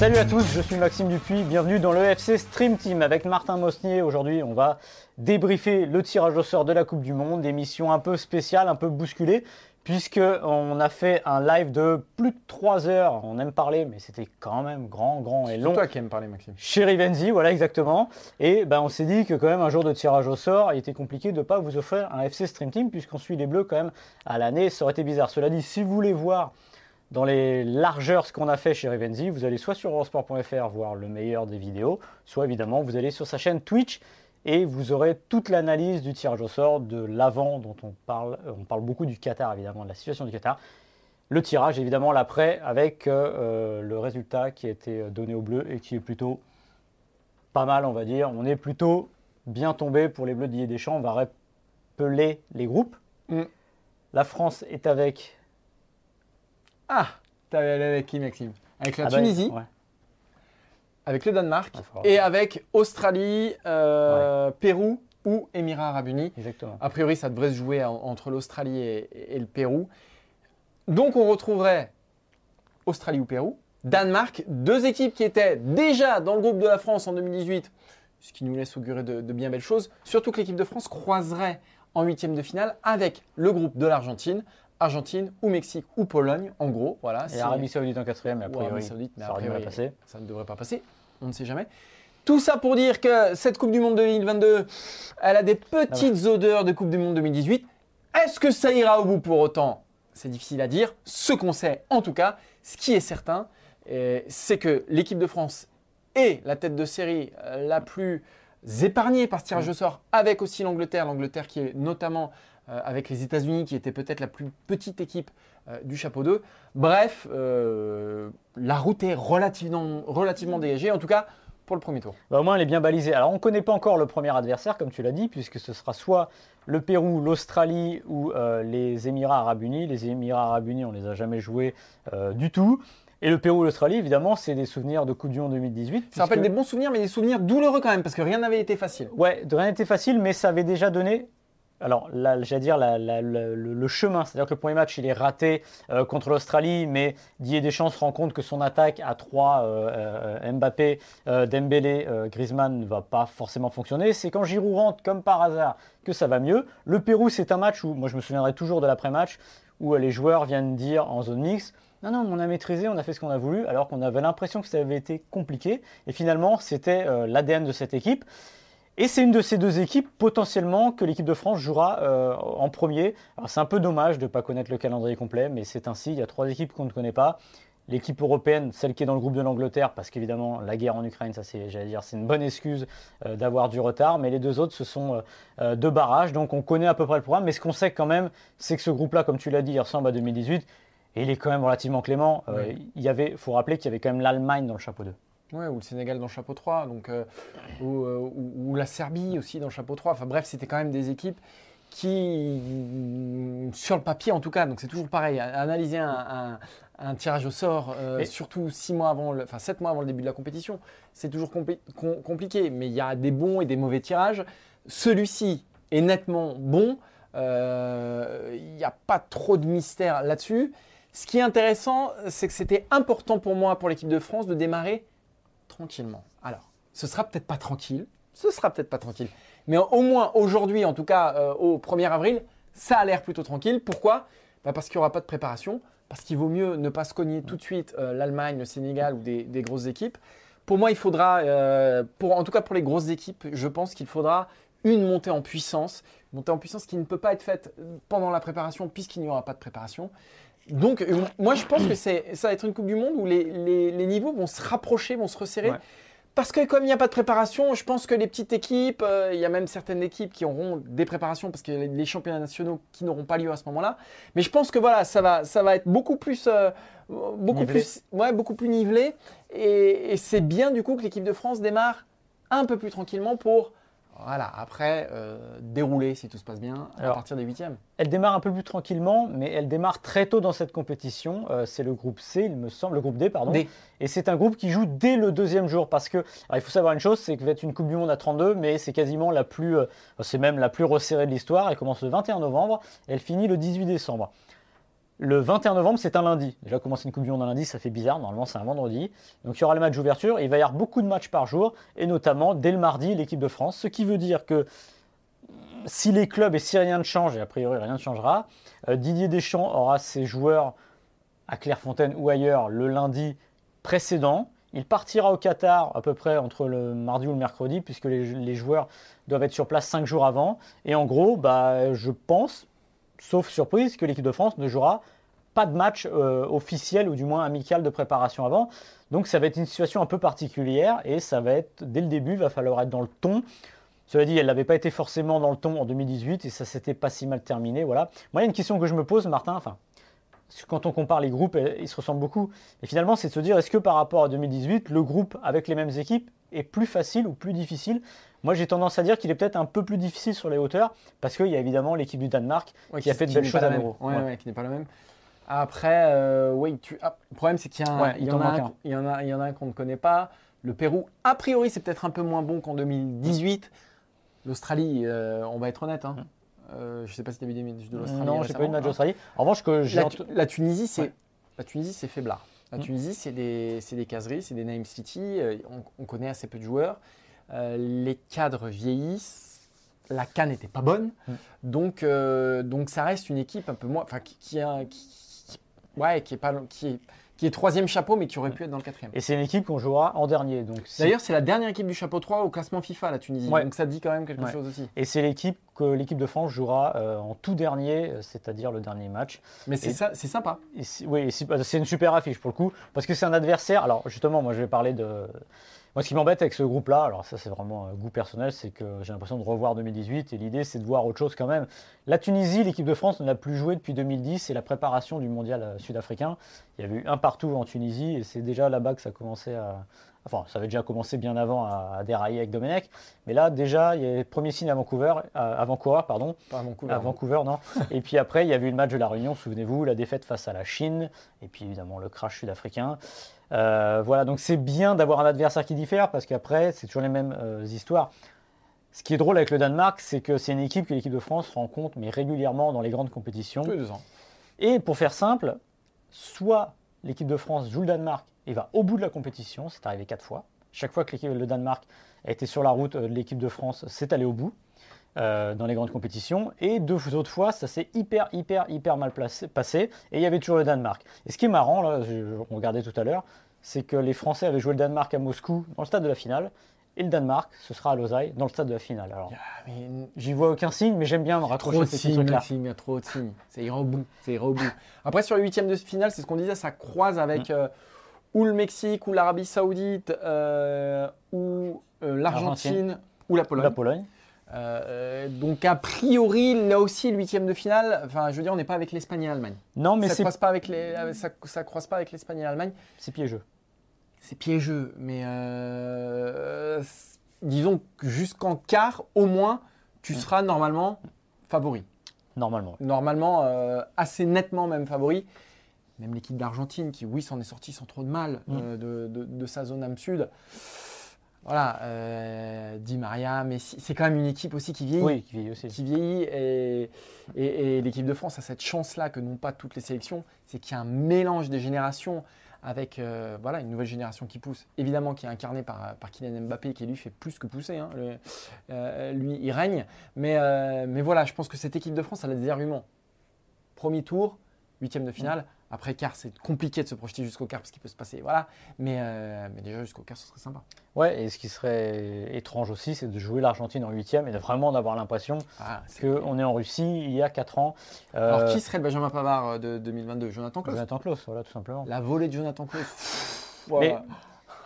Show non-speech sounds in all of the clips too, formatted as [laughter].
Salut à tous, je suis Maxime Dupuis, bienvenue dans le FC Stream Team avec Martin Mosnier. Aujourd'hui, on va débriefer le tirage au sort de la Coupe du Monde, émission un peu spéciale, un peu bousculée, puisqu'on a fait un live de plus de 3 heures. On aime parler, mais c'était quand même grand, grand et long. C'est toi qui aimes parler, Maxime. Chez Rivenzi, voilà exactement. Et ben, on s'est dit que quand même un jour de tirage au sort, il était compliqué de ne pas vous offrir un FC Stream Team, puisqu'on suit les Bleus quand même à l'année. Ça aurait été bizarre. Cela dit, si vous voulez voir dans les largeurs ce qu'on a fait chez Rivenzi, vous allez soit sur eurosport.fr voir le meilleur des vidéos, soit évidemment vous allez sur sa chaîne Twitch et vous aurez toute l'analyse du tirage au sort de l'avant dont on parle. Euh, on parle beaucoup du Qatar évidemment, de la situation du Qatar. Le tirage évidemment l'après avec euh, euh, le résultat qui a été donné au bleu et qui est plutôt pas mal on va dire. On est plutôt bien tombé pour les bleus d'Ier Deschamps. On va rappeler les groupes. Mm. La France est avec Ah, t'es allé avec qui, Maxime? Avec la Ah bah, Tunisie, ouais. avec le Danemark faut et avec Australie, euh, Pérou ou Émirats Arabes Unis. Exactement. A priori, ça devrait se jouer en- entre l'Australie et, et le Pérou. Donc, on retrouverait Australie ou Pérou, Danemark, deux équipes qui étaient déjà dans le groupe de la France en 2018, ce qui nous laisse augurer de, de bien belles choses. Surtout que l'équipe de France croiserait en huitième de finale avec le groupe de l'Argentine, Argentine ou Mexique ou Pologne, en gros. Voilà, Et Arabie Saoudite en quatrième, mais a priori, Arabie Saoudite, mais ça passer. ne devrait pas passer. On ne sait jamais. Tout ça pour dire que cette Coupe du Monde 2022, elle a des petites odeurs de Coupe du Monde 2018. Est-ce que ça ira au bout pour autant? C'est difficile à dire. Ce qu'on sait, en tout cas, ce qui est certain, euh, c'est que l'équipe de France est la tête de série euh, la plus épargnée par ce tirage au sort, avec aussi l'Angleterre. L'Angleterre qui est notamment avec les États-Unis, qui était peut-être la plus petite équipe euh, du chapeau 2. Bref, euh, la route est relativement, relativement dégagée, en tout cas pour le premier tour. Bah, au moins, elle est bien balisée. Alors, on ne connaît pas encore le premier adversaire, comme tu l'as dit, puisque ce sera soit le Pérou, l'Australie ou euh, les Émirats Arabes Unis. Les Émirats Arabes Unis, on les a jamais joués euh, du tout. Et le Pérou, l'Australie, évidemment, c'est des souvenirs de Coupe du Monde 2018. Ça rappelle des bons souvenirs, mais des souvenirs douloureux quand même, parce que rien n'avait été facile. Ouais, de rien n'était facile, mais ça avait déjà donné. Alors, j'allais dire le, chemin. C'est-à-dire que le premier match, il est raté euh, contre l'Australie, mais Didier Deschamps se rend compte que son attaque à 3, Mbappé, euh, Dembélé, euh, Griezmann ne va pas forcément fonctionner. C'est quand Giroud rentre, comme par hasard, que ça va mieux. Le Pérou, c'est un match où, moi, je me souviendrai toujours de l'après-match, où euh, les joueurs viennent dire en zone mixte. Non, non, on a maîtrisé, on a fait ce qu'on a voulu, alors qu'on avait l'impression que ça avait été compliqué. Et finalement, c'était euh, l'ADN de cette équipe. Et c'est une de ces deux équipes potentiellement que l'équipe de France jouera euh, en premier. Alors c'est un peu dommage de ne pas connaître le calendrier complet, mais c'est ainsi. Il y a trois équipes qu'on ne connaît pas. L'équipe européenne, celle qui est dans le groupe de l'Angleterre, parce qu'évidemment la guerre en Ukraine, ça c'est, j'allais dire, c'est une bonne excuse euh, d'avoir du retard. Mais les deux autres, ce sont euh, deux barrages, donc on connaît à peu près le programme. Mais ce qu'on sait quand même, c'est que ce groupe-là, comme tu l'as dit, il ressemble à 2018. Et il est quand même relativement clément. Oui. Il y avait, faut rappeler qu'il y avait quand même l'Allemagne dans le chapeau 2. Ouais, ou le Sénégal dans chapeau 3, donc, euh, ou, euh, ou- ou la Serbie aussi dans chapeau 3. Enfin bref, c'était quand même des équipes qui, sur le papier en tout cas, donc c'est toujours pareil, analyser un, un- un tirage au sort, euh, Et- surtout six mois avant, le, enfin 7 mois avant le début de la compétition, c'est toujours compli- com- compliqué. Mais il y a des bons et des mauvais tirages. Celui-ci est nettement bon. Euh, Il n'y a pas trop de mystère là-dessus. Ce qui est intéressant, c'est que c'était important pour moi, pour l'équipe de France, de démarrer Alors, ce sera peut-être pas tranquille, ce sera peut-être pas tranquille, mais au moins aujourd'hui, en tout cas euh, au 1er avril, ça a l'air plutôt tranquille. Pourquoi? Bah, Parce qu'il n'y aura pas de préparation, parce qu'il vaut mieux ne pas se cogner tout de suite euh, l'Allemagne, le Sénégal ou des, grosses équipes. Pour moi, il faudra, euh, en tout cas pour les grosses équipes, je pense qu'il faudra une montée en puissance, une montée en puissance qui ne peut pas être faite pendant la préparation puisqu'il n'y aura pas de préparation. Donc, euh, moi, je pense que c'est, ça va être une Coupe du Monde où les, les- les niveaux vont se rapprocher, vont se resserrer. Ouais. Parce que comme il n'y a pas de préparation, je pense que les petites équipes, euh, il y a même certaines équipes qui auront des préparations parce que les, les championnats nationaux qui n'auront pas lieu à ce moment-là. Mais je pense que voilà, ça va, ça va être beaucoup plus, euh, beaucoup Nivelé. plus, ouais, beaucoup plus nivelé. Et, et c'est bien du coup que l'équipe de France démarre un peu plus tranquillement pour, voilà, après euh, dérouler si tout se passe bien à partir des huitièmes. Elle démarre un peu plus tranquillement, mais elle démarre très tôt dans cette compétition. Euh, c'est le groupe C, il me semble, le groupe D, pardon. D. Et c'est un groupe qui joue dès le deuxième jour parce que, alors, il faut savoir une chose, c'est que va être une Coupe du Monde à 32, mais c'est quasiment la plus, euh, c'est même la plus resserrée de l'histoire. Elle commence le 21 novembre, elle finit le 18 décembre. Le 21 novembre, c'est un lundi. Déjà, commencer une Coupe du Monde un lundi, ça fait bizarre. Normalement, c'est un vendredi. Donc, il y aura le match d'ouverture. Il va y avoir beaucoup de matchs par jour, et notamment dès le mardi, l'équipe de France. Ce qui veut dire que si les clubs et si rien ne change, et a priori rien ne changera, euh, Didier Deschamps aura ses joueurs à Clairefontaine ou ailleurs le lundi précédent. Il partira au Qatar à peu près entre le mardi ou le mercredi, puisque les, joueurs doivent être sur place cinq jours avant. Et en gros, bah, je pense, sauf surprise, que l'équipe de France ne jouera pas de match euh, officiel ou du moins amical de préparation avant. Donc ça va être une situation un peu particulière et ça va être, dès le début, il va falloir être dans le ton. Cela dit, elle n'avait pas été forcément dans le ton en 2018 et ça s'était pas si mal terminé. Voilà. Moi, il y a une question que je me pose, Martin. Enfin, quand on compare les groupes, ils se ressemblent beaucoup. Et finalement, c'est de se dire, est-ce que par rapport à 2018, le groupe avec les mêmes équipes est plus facile ou plus difficile Moi, j'ai tendance à dire qu'il est peut-être un peu plus difficile sur les hauteurs parce qu'il y a évidemment l'équipe du Danemark qui, a fait de belles choses à l'Euro. Ouais, qui n'est pas la même. Après, euh, oui, tu... Ah, le problème, c'est qu'il y, en a, il y, il y en a un qu'on ne connaît pas. Le Pérou, a priori, c'est peut-être un peu moins bon qu'en 2018. L'Australie, euh, on va être honnête. Hein. Euh, je ne sais pas si tu as vu des matchs de l'Australie. Non, je n'ai pas vu de match d'Australie. En revanche, que la, la, Tunisie, c'est la Tunisie, c'est faiblard. La mm. Tunisie, c'est des, des caseries, c'est des Name City. On, connaît assez peu de joueurs. Les cadres vieillissent. La canne n'était pas bonne. Mm. Donc, donc, ça reste une équipe un peu moins. Enfin, qui, qui, qui, ouais, qui est pas. Qui est, qui est troisième chapeau, mais qui aurait pu être dans le quatrième. Et c'est une équipe qu'on jouera en dernier. D'ailleurs, c'est la dernière équipe du chapeau 3 au classement FIFA, la Tunisie. Donc ça dit quand même quelque chose aussi. Et c'est l'équipe que l'équipe de France jouera euh, en tout dernier, euh, c'est-à-dire le dernier match. Mais c'est ça, c'est sympa. oui, c'est une super affiche pour le coup, parce que c'est un adversaire. Alors justement, moi je vais parler de moi, ce qui m'embête avec ce groupe-là, alors ça c'est vraiment un goût personnel, c'est que j'ai l'impression de revoir 2018 et l'idée c'est de voir autre chose quand même. La Tunisie, l'équipe de France ne l'a plus joué depuis 2010 et la préparation du mondial euh, sud-africain. Il y a eu un partout en Tunisie et c'est déjà là-bas que ça a commencé à. Enfin, ça avait déjà commencé bien avant à, dérailler avec Domenech. Mais là, déjà, il y a les premiers signes à Vancouver, à, Vancouver, pardon. Pas à Vancouver. À Vancouver, non. [laughs] et puis après, il y a eu le match de la Réunion, souvenez-vous, la défaite face à la Chine, et puis évidemment le crash sud-africain. Euh, voilà, donc c'est bien d'avoir un adversaire qui diffère parce qu'après, c'est toujours les mêmes euh, histoires. Ce qui est drôle avec le Danemark, c'est que c'est une équipe que l'équipe de France rencontre mais régulièrement dans les grandes compétitions. Et pour faire simple, soit l'équipe de France joue le Danemark et va au bout de la compétition, c'est arrivé quatre fois. Chaque fois que le Danemark a été sur la route de l'équipe de France, c'est allé au bout. Euh, dans les grandes compétitions. Et deux autres fois, ça s'est hyper, hyper, hyper mal placé, passé. Et il y avait toujours le Danemark. Et ce qui est marrant, là, on regardait tout à l'heure, c'est que les Français avaient joué le Danemark à Moscou dans le stade de la finale. Et le Danemark, ce sera à Lausanne, dans le stade de la finale. Alors, ah, j'y vois aucun signe, mais j'aime bien me raccrocher trop de signes, il y a trop de signes. Ça ira au bout. Ça ira au bout. Après, sur les huitièmes de finale, c'est ce qu'on disait, ça croise avec mm. euh, ou le Mexique, ou l'Arabie Saoudite, euh, ou l'Argentine, ou la Pologne. La Pologne. Euh, donc a priori, là aussi, le huitième de finale, enfin, je veux dire, on n'est pas avec l'Espagne et l'Allemagne. Non, mais ça croise pas avec les, euh, ça, croise pas avec l'Espagne et l'Allemagne. C'est piégeux. C'est piégeux, mais euh, disons que jusqu'en quart, au moins, tu seras normalement favori. Normalement. Normalement, assez nettement même favori. Même l'équipe d'Argentine, qui oui, s'en est sortie sans trop de mal mm. de, de, sa zone âme sud voilà, euh, Di Maria, Messi, c'est quand même une équipe aussi qui vieillit. Oui, qui vieillit aussi. Qui vieillit et, et, l'équipe de France a cette chance-là que n'ont pas toutes les sélections, c'est qu'il y a un mélange des générations avec euh, voilà, une nouvelle génération qui pousse, évidemment qui est incarnée par, par Kylian Mbappé qui lui fait plus que pousser, hein. euh, lui il règne, mais, euh, mais voilà, je pense que cette équipe de France elle a des arguments. Premier tour, huitième de finale, après, quart, c'est compliqué de se projeter jusqu'au quart parce qu'il peut se passer. Voilà. Mais, euh, mais déjà, jusqu'au quart, ce serait sympa. Ouais, et ce qui serait étrange aussi, c'est de jouer l'Argentine en huitième et de vraiment d'avoir l'impression ah, qu'on est en Russie il y a 4 ans. Euh, Alors, qui serait le Benjamin Pavard euh, de 2022 Jonathan Klaus Jonathan Klaus, voilà, tout simplement. La volée de Jonathan Klaus. voilà.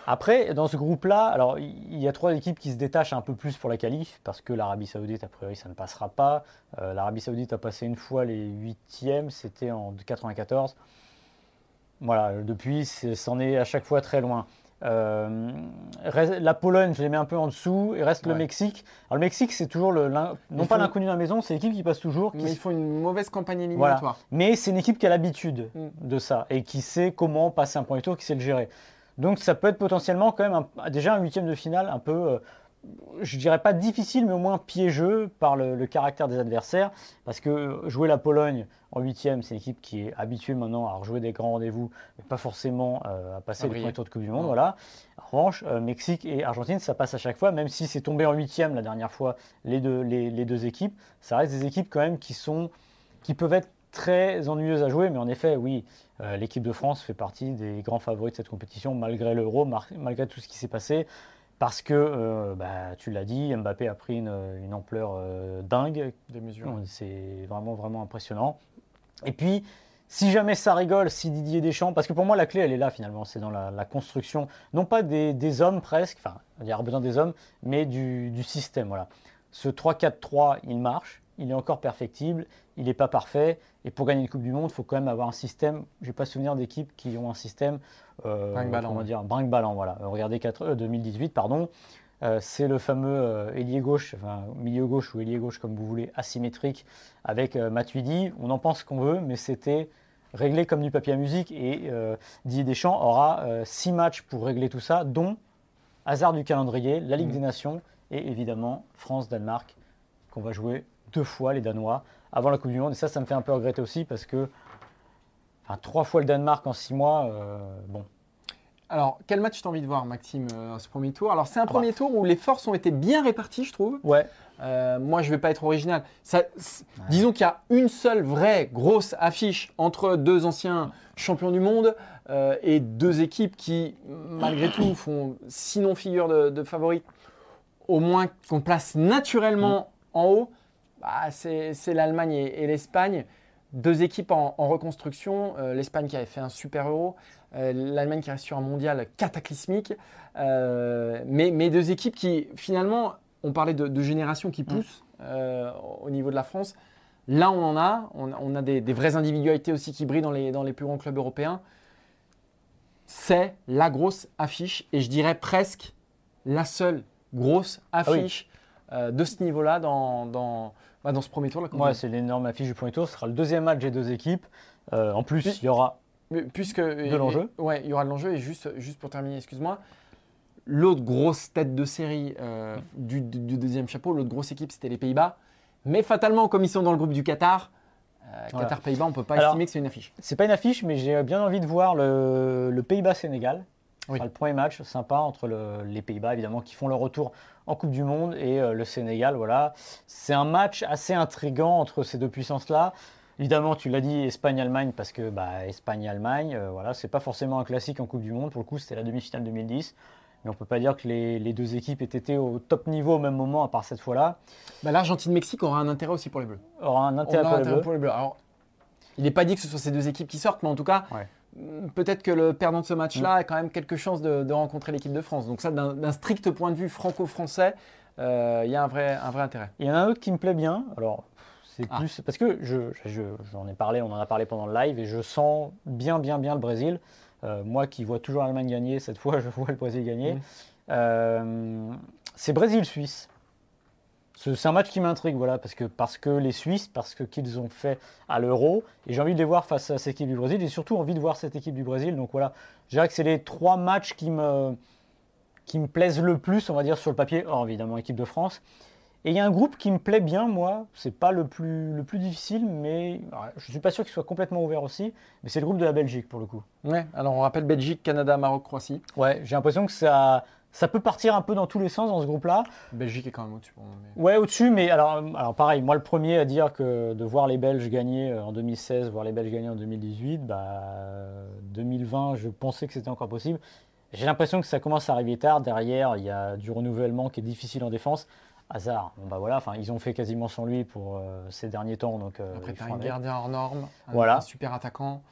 Après, dans ce groupe-là, alors il y a trois équipes qui se détachent un peu plus pour la qualif, parce que l'Arabie Saoudite, a priori, ça ne passera pas. Euh, L'Arabie Saoudite a passé une fois les huitièmes, c'était en 94. Voilà, depuis, c'en est, à chaque fois très loin. Euh, la Pologne, je les mets un peu en dessous, et reste le Mexique. Alors le Mexique, c'est toujours le, non pas l'inconnu dans la maison, c'est l'équipe qui passe toujours. mais ils font une mauvaise campagne éliminatoire. Mais c'est une équipe qui a l'habitude mm. de ça et qui sait comment passer un premier tour, qui sait le gérer. Donc ça peut être potentiellement quand même déjà un huitième de finale un peu, euh, je dirais pas difficile, mais au moins piégeux par le, caractère des adversaires. Parce que jouer la Pologne en huitième, c'est une équipe qui est habituée maintenant à rejouer des grands rendez-vous, mais pas forcément euh, à passer les premiers tours de Coupe du Monde. Voilà. En revanche, euh, Mexique et Argentine, ça passe à chaque fois, même si c'est tombé en huitième la dernière fois, les deux, les, deux équipes, ça reste des équipes quand même qui, sont, qui peuvent être très ennuyeuses à jouer, mais en effet, oui, euh, l'équipe de France fait partie des grands favoris de cette compétition, malgré l'euro, malgré tout ce qui s'est passé. Parce que, euh, bah, tu l'as dit, Mbappé a pris une, ampleur euh, dingue. Des mesures. C'est vraiment, vraiment impressionnant. Et puis, si jamais ça rigole, si Didier Deschamps, parce que pour moi la clé elle est là finalement, c'est dans la, construction, non pas des, hommes presque, enfin il y aura besoin des hommes, mais du, du système. Voilà. Ce 3-4-3, il marche, il est encore perfectible, il n'est pas parfait. Et pour gagner une Coupe du Monde, il faut quand même avoir un système. Je n'ai pas souvenir d'équipes qui ont un système. Euh, on dire brinque-ballant. Voilà. Euh, regardez 4, 2018, euh, pardon. Euh, c'est le fameux ailier gauche, enfin milieu gauche ou ailier gauche comme vous voulez, asymétrique avec Matuidi. On en pense qu'on veut, mais c'était réglé comme du papier à musique. Et Didier Deschamps aura six matchs pour régler tout ça, dont hasard du calendrier, la Ligue mmh. des Nations et évidemment France-Danemark qu'on va jouer deux fois les Danois avant la Coupe du Monde. Et ça, ça me fait un peu regretter aussi parce que enfin, trois fois le Danemark en six mois, euh, bon. Alors, quel match tu as envie de voir, Maxime, euh, ce premier tour? Alors, c'est un ah premier bah. tour où les forces ont été bien réparties, je trouve. Ouais. Euh, moi, je ne vais pas être original. Ça, Disons qu'il y a une seule vraie grosse affiche entre deux anciens champions du monde et deux équipes qui, malgré tout, [coughs] font sinon figure de, de favorites, au moins qu'on place naturellement mm. en haut. Bah, c'est l'Allemagne et, l'Espagne. Deux équipes en, reconstruction. Euh, L'Espagne qui avait fait un super euro. Euh, L'Allemagne qui reste sur un mondial cataclysmique. Euh, mais, mais, deux équipes qui, finalement, on parlait de, générations qui poussent au niveau de la France. Là, on en a. On, a des, vraies individualités aussi qui brillent dans les, dans les plus grands clubs européens. C'est la grosse affiche, et je dirais presque la seule grosse ah affiche de ce niveau-là dans, dans, bah, dans ce premier tour. Là, c'est l'énorme affiche du premier tour. Ce sera le deuxième match des deux équipes. Euh, en plus, il y aura puisque, de l'enjeu. Ouais, il y aura de l'enjeu. Et juste, juste pour terminer, excuse-moi, l'autre grosse tête de série euh, du, deuxième chapeau, l'autre grosse équipe, c'était les Pays-Bas. Mais fatalement, comme ils sont dans le groupe du Qatar, euh, Qatar-Pays-Bas, on ne peut pas estimer que c'est une affiche. C'est pas une affiche, mais j'ai bien envie de voir le, Pays-Bas-Sénégal. le premier match sympa entre les Pays-Bas, évidemment, qui font leur retour en Coupe du Monde et euh, le Sénégal. Voilà, c'est un match assez intrigant entre ces deux puissances-là. Évidemment, tu l'as dit, Espagne-Allemagne, parce que bah, Espagne-Allemagne, euh, voilà, c'est pas forcément un classique en Coupe du Monde. Pour le coup, c'était la demi-finale 2010. Mais on peut pas dire que les, deux équipes aient été au top niveau au même moment, à part cette fois-là. Bah, L'Argentine-Mexique aura un intérêt aussi pour les Bleus. Aura un intérêt, pour, les Bleus. Alors, il n'est pas dit que ce soit ces deux équipes qui sortent, mais en tout cas, peut-être que le perdant de ce match-là mm. a quand même quelque chance de, rencontrer l'équipe de France. Donc ça, d'un strict point de vue franco-français, euh, il y a un vrai, un vrai intérêt. Il y en a un autre qui me plaît bien. Alors, c'est ah. plus parce que je, j'en ai parlé, on en a parlé pendant le live, et je sens bien, bien, bien le Brésil. Euh, moi qui vois toujours l'Allemagne gagner, cette fois, [laughs] je vois le Brésil gagner. Mm. Euh, c'est Brésil-Suisse. C'est un match qui m'intrigue, voilà, parce que, parce que les Suisses, parce que qu'ils ont fait à l'Euro, et j'ai envie de les voir face à cette équipe du Brésil, et surtout envie de voir cette équipe du Brésil. Donc voilà, je dirais que c'est les trois matchs qui me, qui me plaisent le plus, on va dire, sur le papier, hors évidemment équipe de France. Et il y a un groupe qui me plaît bien, moi, c'est pas le plus, le plus difficile, mais je suis pas sûr qu'il soit complètement ouvert aussi, mais c'est le groupe de la Belgique pour le coup. Ouais, alors on rappelle Belgique, Canada, Maroc, Croatie. Ouais, j'ai l'impression que ça ça peut partir un peu dans tous les sens dans ce groupe-là. Belgique est quand même au-dessus. Ouais, au-dessus, mais alors, alors pareil, moi le premier à dire que de voir les Belges gagner euh, en 2016, voir les Belges gagner en 2018, bah, 2020, je pensais que c'était encore possible. J'ai l'impression que ça commence à arriver tard. Derrière, il y a du renouvellement qui est difficile en défense. Hasard. Bon bah voilà, enfin ils ont fait quasiment sans lui pour euh, ces derniers temps, donc. Euh, Après, un gardien hors norme, un, voilà. super attaquant.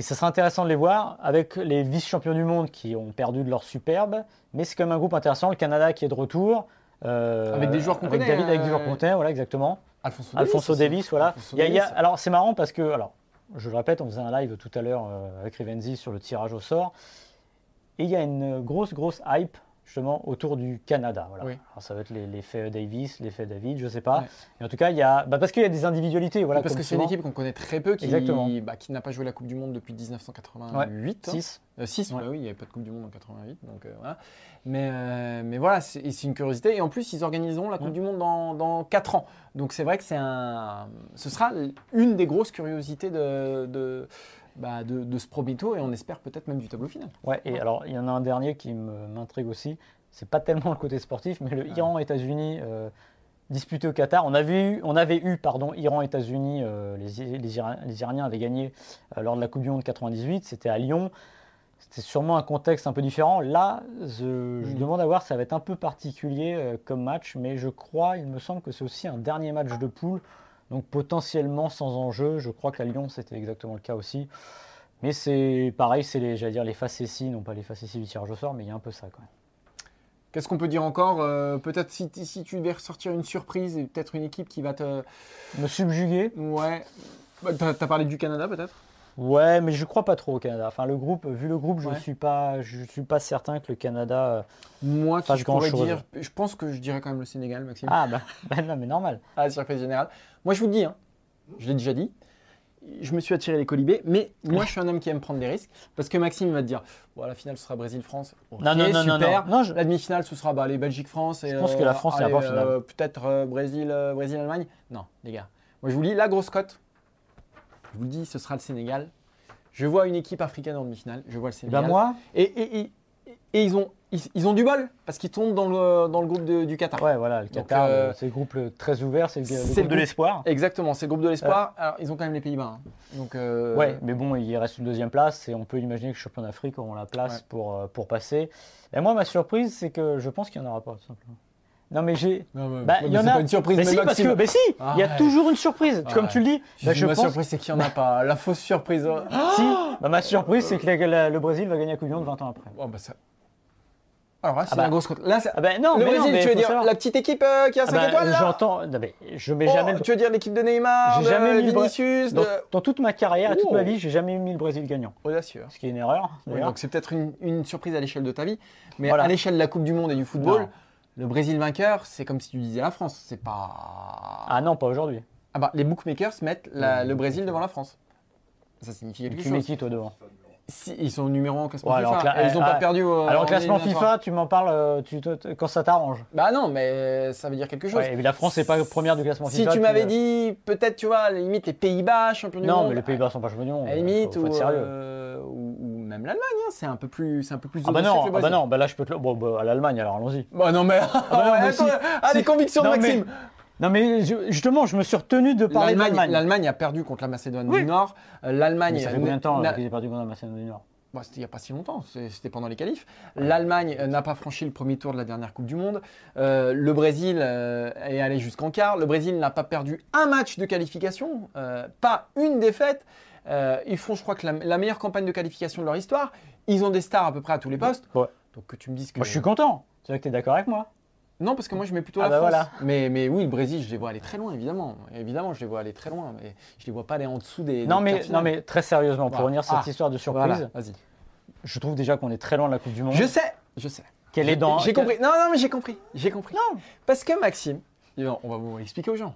Et ça sera intéressant de les voir avec les vice-champions du monde qui ont perdu de leur superbe. Mais c'est quand même un groupe intéressant. Le Canada qui est de retour. Euh, avec des joueurs qu'on connaît. David, avec des joueurs qu'on connaît, voilà, exactement. Alfonso, Alfonso Davis, voilà. alors c'est marrant parce que, alors, je le répète, on faisait un live tout à l'heure euh, avec Rivenzi sur le tirage au sort. Et il y a une grosse, grosse hype. Justement autour du Canada. Voilà. Oui. Alors, ça va être les- l'effet Davis, l'effet David, je sais pas. Ouais. Mais en tout cas, il y a, bah, parce qu'il y a des individualités. Voilà, Parce que c'est une équipe qu'on connaît très peu, qui, bah, qui n'a pas joué la Coupe du Monde depuis 1988. hein. 6. 6, Ouais. oui, il n'y avait pas de Coupe du Monde en 88, donc euh, voilà. Mais, euh, mais voilà, c'est une curiosité. Et en plus, ils organiseront la Coupe du Monde dans, dans 4 ans. Donc c'est vrai que c'est un, ce sera une des grosses curiosités de, de, bah, de, de ce premier tour et on espère peut-être même du tableau final. Ouais, et alors il y en a un dernier qui me- m'intrigue aussi. C'est pas tellement le côté sportif, mais le Iran-États-Unis euh, disputé au Qatar. On avait eu, on avait eu pardon, Iran-États-Unis. euh, les, I- les, Ira- les Iraniens avaient gagné euh, lors de la Coupe du Monde 98. C'était à Lyon. C'était sûrement un contexte un peu différent. Là, je, je Mhm. demande à voir, ça va être un peu particulier comme match, mais je crois, il me semble que c'est aussi un dernier match de poule, donc potentiellement sans enjeu. Je crois qu'à Lyon, c'était exactement le cas aussi. Mais c'est pareil, c'est les, j'allais dire les facéties, non pas les facéties du tirage au sort, mais il y a un peu ça quand même. Qu'est-ce qu'on peut dire encore Euh, Peut-être si, si tu devais ressortir une surprise et peut-être une équipe qui va te. Me subjuguer Ouais. Bah, T'as as parlé du Canada peut-être? Ouais, mais je crois pas trop au Canada. Enfin, le groupe, vu le groupe, je Ouais. suis pas, je suis pas certain que le Canada. euh, Moi, Fasse je pourrais dire, je pense que je dirais quand même le Sénégal, Maxime. Ah bah, [laughs] bah non, mais normal. la [laughs] surprise générale. Moi, je vous le dis, hein, je l'ai déjà dit, je me suis attiré les colibés, mais moi, je suis un homme qui aime prendre des risques. Parce que Maxime va te dire, bon, la finale, ce sera Brésil-France. Non, non, non, non, super. non. Non, je- La demi-finale, ce sera bah, les Belgique-France. et, Je pense que la France, c'est la allez, pas finale. euh, Peut-être euh, Brésil, euh, Brésil-Allemagne. Non, les gars. Moi, je vous lis la grosse cote. Je vous le dis, ce sera le Sénégal. Je vois une équipe africaine en demi-finale. Je vois le Eh Sénégal. ben moi, Et, et- et- et ils, ont, ils, ils ont du bol parce qu'ils tombent dans le, dans le groupe de- du Qatar. ouais, voilà, le Qatar, euh, le- c'est le groupe très ouvert, c'est le, groupe de l'espoir. Exactement, c'est le groupe de l'espoir. Alors, ils ont quand même les Pays-Bas. hein. Donc, euh, Ouais, mais bon, il reste une deuxième place et on peut imaginer que les champions d'Afrique auront la place Ouais. pour, euh, pour passer. Et moi, ma surprise, c'est que je pense qu'il n'y en aura pas, tout simplement. Non, mais j'ai. Bah, il y en a. pas une surprise, mais mais si, parce que, mais si, il y a Arrête. toujours une surprise. Comme Arrête. tu le dis, bah, je ma pense. surprise, c'est qu'il n'y en a pas. La fausse surprise. Si, bah, ma surprise, c'est que la- la- le Brésil va gagner la Coupe du Monde 20 ans après. Oh, bah, ça... Alors là, c'est Ah bah. la grosse. Là, Ah non, le mais non, Brésil, mais tu veux dire savoir. la petite équipe euh, qui a Ah 5 bah, étoiles là J'entends. non, mais je mets Oh, jamais. le- Tu veux dire l'équipe de Neymar, J'ai de jamais Vinicius, dans, toute ma carrière toute ma vie, j'ai jamais mis le Brésil gagnant. Audacieux. Ce qui est une erreur. Donc c'est peut-être une, surprise à l'échelle de ta vie, mais à l'échelle de la Coupe du Monde et du football. Le Brésil vainqueur, c'est comme si tu disais la France. C'est pas. Ah non, pas aujourd'hui. Ah bah, les bookmakers mettent la- le Brésil devant la France. Ça signifie quelque Tu mets qui toi devant Si, ils sont numéro 1 au classement Ouais, FIFA. cla- et ils n'ont ah, pas perdu au. Alors, en classement. FIFA, tu m'en parles euh, tu, quand ça t'arrange. Bah non, mais ça veut dire quelque chose. Ouais, mais la France n'est pas première du classement Si FIFA. tu m'avais euh, dit, peut-être, tu vois, à la limite, les Pays-Bas, champion du Non, monde. mais les Pays-Bas sont pas champions du monde. À la limite, faut, faut ou, sérieux. euh, même l'Allemagne, hein, c'est un peu plus, c'est un peu plus Ah bah non, que le ah bah non, bah là je peux te le. Bon, bah, à l'Allemagne, alors allons-y. Bah non, mais. [laughs] bah non, mais si, ah, les convictions Non, de mais- Maxime. Non, mais je- justement, je me suis retenu de parler de L'Allemagne l'Allemagne. a perdu contre la Macédoine Oui. du Nord. Euh, L'Allemagne. Ça fait combien de temps qu'ils aient perdu contre la Macédoine du Nord? Bah, C'était il n'y a pas si longtemps, c'était pendant les qualifs. L'Allemagne euh, n'a pas franchi le premier tour de la dernière Coupe du Monde. Euh, le Brésil euh, est allé jusqu'en quart. Le Brésil n'a pas perdu un match de qualification, euh, pas une défaite. Euh, ils font, je crois, que la, la meilleure campagne de qualification de leur histoire. Ils ont des stars à peu près à tous les postes. Ouais. Donc que tu me dises que. Moi, je suis content. C'est vrai que tu es d'accord avec moi Non, parce que moi je mets plutôt Ah la bah France. voilà. Mais, mais oui, le Brésil, je les vois aller très loin, évidemment. Évidemment, je les vois aller très loin. Mais je les vois pas aller en dessous des. non des mais, non, mais très sérieusement, pour Voilà. revenir sur cette Ah. histoire de surprise, Voilà, vas-y. je trouve déjà qu'on est très loin de la Coupe du Monde. Je sais, je sais. Qu'elle est dans. J'ai compris. Non, non, mais j'ai compris. J'ai compris. Non. Parce que Maxime, on va vous expliquer aux gens.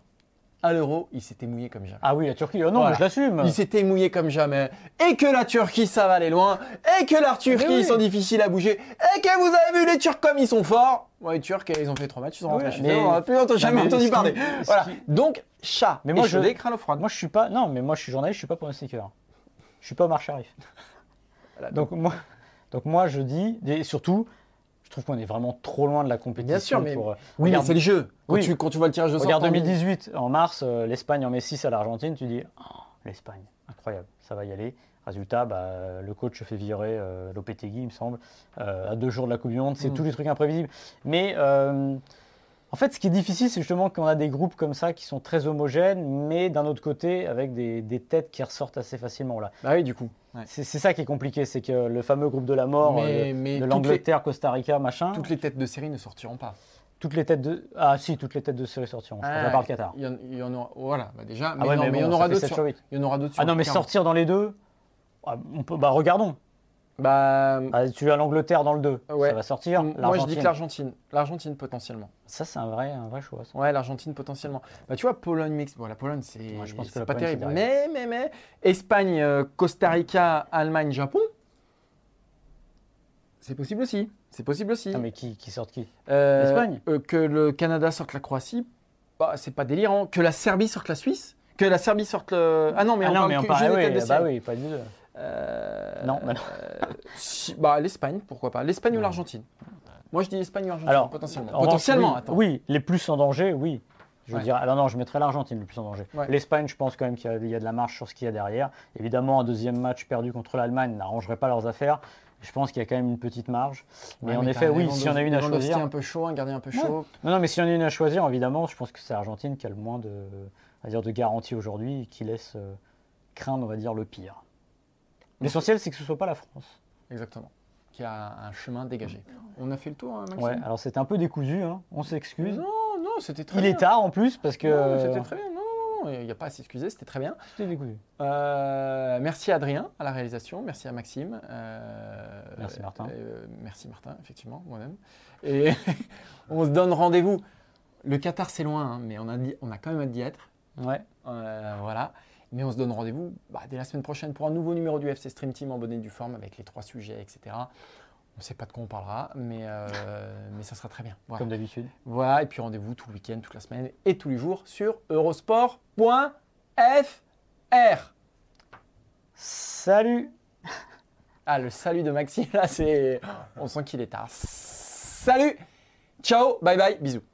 À l'euro, il s'était mouillé comme jamais. Ah oui, la Turquie. Oh non, Voilà. je l'assume. Il s'était mouillé comme jamais. Et que la Turquie, ça va aller loin. Et que la Turquie, oui. ils sont difficiles à bouger. Et que vous avez vu les Turcs comme ils sont forts. Ouais, les Turcs, ils ont fait trois matchs, ils sont rentrés chez eux. On n'a plus entendu- jamais mais entendu qui- parler. Voilà. qui- Donc, chat. Mais moi, je- crâne au froid. Moi, je suis pas. Non, mais moi, je suis journaliste, je suis pas pronostiqueur. Je suis pas Omar Sharif. Voilà. donc moi, donc moi, je dis et surtout, trouve qu'on est vraiment trop loin de la compétition. Bien sûr, mais- pour, euh, Oui, mais c'est le jeu. Quand, Oui. tu, quand tu vois le tirage de sort. regarde t'as envie- 2018 en mars, euh, l'Espagne en met 6 à l'Argentine, tu dis Oh, l'Espagne, incroyable, ça va y aller. Résultat, bah, le coach fait virer euh, Lopetegui, il me semble, euh, à deux jours de la Coupe du Monde. C'est Mm. tous les trucs imprévisibles. Mais en fait, ce qui est difficile, c'est justement qu'on a des groupes comme ça qui sont très homogènes, mais d'un autre côté, avec des, des têtes qui ressortent assez facilement. Là. Bah oui, du coup. Ouais. C'est ça qui est compliqué, c'est que le fameux groupe de la mort Mais- euh, mais de l'Angleterre, Costa Rica, machin, Toutes les têtes de série ne sortiront pas. toutes les têtes de. Ah si, toutes les têtes de série sortiront. Je pense, à part le Qatar. Il y en, il y en aura, voilà, bah déjà. Mais, Ah ouais, non, mais, il y en aura d'autres 7 sur, sur 8. il y en aura d'autres Ah non, mais sortir dans les deux, ah, on peut, bah regardons. Bah, Ah, tu as l'Angleterre dans le 2, Ouais. ça va sortir. moi je dis que l'Argentine. L'Argentine potentiellement. Ça, c'est un vrai, un vrai choix. ça. Ouais, l'Argentine potentiellement. Bah, tu vois, Pologne mix. Bon, la Pologne, c'est Ouais, je pense que c'est la pas Pologne, terrible. Mais, mais, mais. Espagne, euh, Costa Rica, Allemagne, Japon. C'est possible aussi. C'est possible aussi. Ah, mais qui, qui sort qui? Euh, l'Espagne euh, Que le Canada sorte la Croatie, bah, c'est pas délirant. Que la Serbie sorte la Suisse. Que la Serbie sorte le. Ah non, mais Ah on non, parle mais on que parle. des oui, bah oui, pas du tout. Euh, Non, bah non. euh, si- bah, l'Espagne, pourquoi pas. L'Espagne ou l'Argentine Moi, je dis l'Espagne ou l'Argentine, Alors, potentiellement. potentiellement, oui, attends. Oui, les plus en danger, oui. Je veux Ouais. dire, alors non, je mettrais l'Argentine le plus en danger. Ouais. L'Espagne, je pense quand même qu'il y, a- il y a de la marche sur ce qu'il y a derrière. Évidemment, un deuxième match perdu contre l'Allemagne n'arrangerait pas leurs affaires. Je pense qu'il y a quand même une petite marge. Mais Ouais, en effet, oui, si on a une à choisir. un peu chaud, un gardien un peu chaud. Non, non, mais si on a une à choisir, évidemment, je pense que c'est l'Argentine qui a le moins de, va dire, de garantie aujourd'hui et qui laisse euh, craindre, on va dire, le pire. L'essentiel, c'est que ce ne soit pas la France. Exactement. Qui a un chemin dégagé. On a fait le tour, hein, Maxime Ouais, alors c'était un peu décousu, hein, on s'excuse. Non, non, c'était très Il bien. est tard en plus parce que. Non, c'était très bien. Non, il n'y a pas à s'excuser, c'était très bien. C'était décousu. Euh, merci à Adrien à la réalisation, merci à Maxime. euh, Merci, Martin. euh, merci Martin, effectivement, moi-même. Et [laughs] on se donne rendez-vous. Le Qatar, c'est loin, hein, mais on a, dit, on a quand même hâte d'y être. Ouais. Euh, voilà. Mais on se donne rendez-vous bah, dès la semaine prochaine pour un nouveau numéro du FC Stream Team en bonne et due forme avec les trois sujets, etc. On ne sait pas de quoi on parlera, mais, euh, [laughs] mais ça sera très bien. Voilà. Comme d'habitude. Voilà, et puis rendez-vous tout le week-end, toute la semaine et tous les jours sur eurosport.fr. Salut [laughs] Ah, le salut de Maxime, là, c'est. On sent qu'il est tard. Salut Ciao Bye bye Bisous